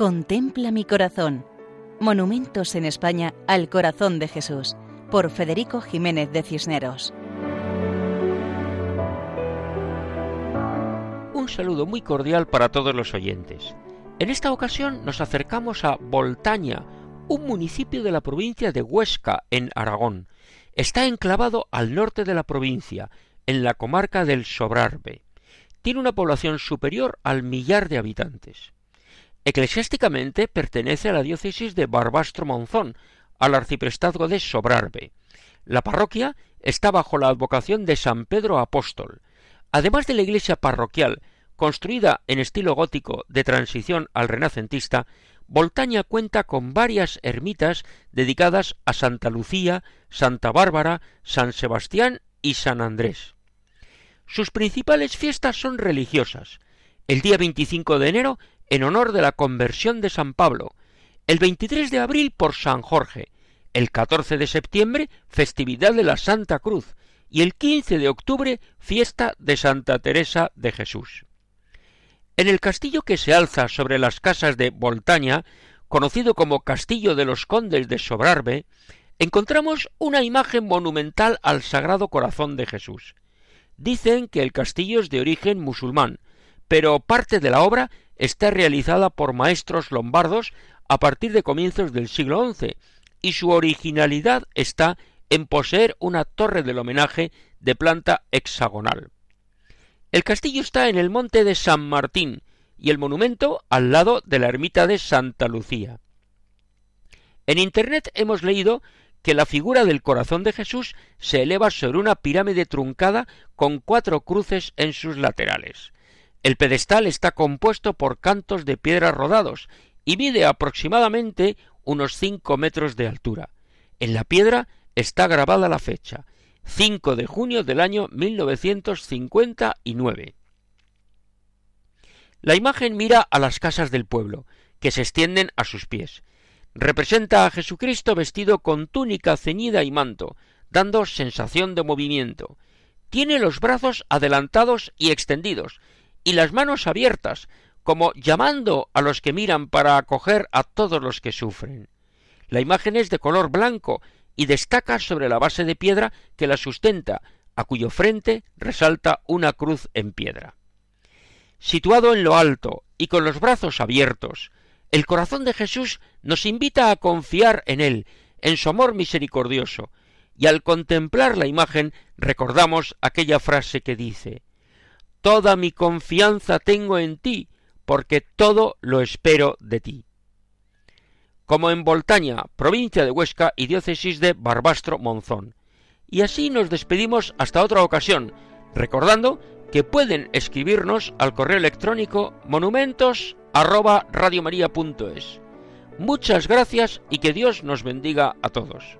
Contempla mi corazón. Monumentos en España al corazón de Jesús, por Federico Jiménez de Cisneros. Un saludo muy cordial para todos los oyentes. En esta ocasión nos acercamos a Voltaña, un municipio de la provincia de Huesca, en Aragón. Está enclavado al norte de la provincia, en la comarca del Sobrarbe. Tiene una población superior al millar de habitantes. Eclesiásticamente pertenece a la diócesis de Barbastro Monzón, al arciprestazgo de Sobrarbe. La parroquia está bajo la advocación de San Pedro Apóstol. Además de la iglesia parroquial, construida en estilo gótico de transición al renacentista, Voltaña cuenta con varias ermitas dedicadas a Santa Lucía, Santa Bárbara, San Sebastián y San Andrés. Sus principales fiestas son religiosas. El día 25 de enero en honor de la conversión de San Pablo, el 23 de abril por San Jorge, el 14 de septiembre festividad de la Santa Cruz y el 15 de octubre fiesta de Santa Teresa de Jesús. En el castillo que se alza sobre las casas de Voltaña, conocido como Castillo de los Condes de Sobrarbe, encontramos una imagen monumental al Sagrado Corazón de Jesús. Dicen que el castillo es de origen musulmán, pero parte de la obra está realizada por maestros lombardos a partir de comienzos del siglo XI, y su originalidad está en poseer una torre del homenaje de planta hexagonal. El castillo está en el monte de San Martín y el monumento al lado de la ermita de Santa Lucía. En Internet hemos leído que la figura del corazón de Jesús se eleva sobre una pirámide truncada con cuatro cruces en sus laterales. El pedestal está compuesto por cantos de piedra rodados y mide aproximadamente unos cinco metros de altura. En la piedra está grabada la fecha, 5 de junio del año 1959. La imagen mira a las casas del pueblo, que se extienden a sus pies. Representa a Jesucristo vestido con túnica ceñida y manto, dando sensación de movimiento. Tiene los brazos adelantados y extendidos, y las manos abiertas, como llamando a los que miran para acoger a todos los que sufren. La imagen es de color blanco y destaca sobre la base de piedra que la sustenta, a cuyo frente resalta una cruz en piedra. Situado en lo alto y con los brazos abiertos, el corazón de Jesús nos invita a confiar en Él, en su amor misericordioso, y al contemplar la imagen recordamos aquella frase que dice Toda mi confianza tengo en ti, porque todo lo espero de ti. Como en Voltaña, provincia de Huesca y diócesis de Barbastro Monzón. Y así nos despedimos hasta otra ocasión, recordando que pueden escribirnos al correo electrónico monumentos Muchas gracias y que Dios nos bendiga a todos.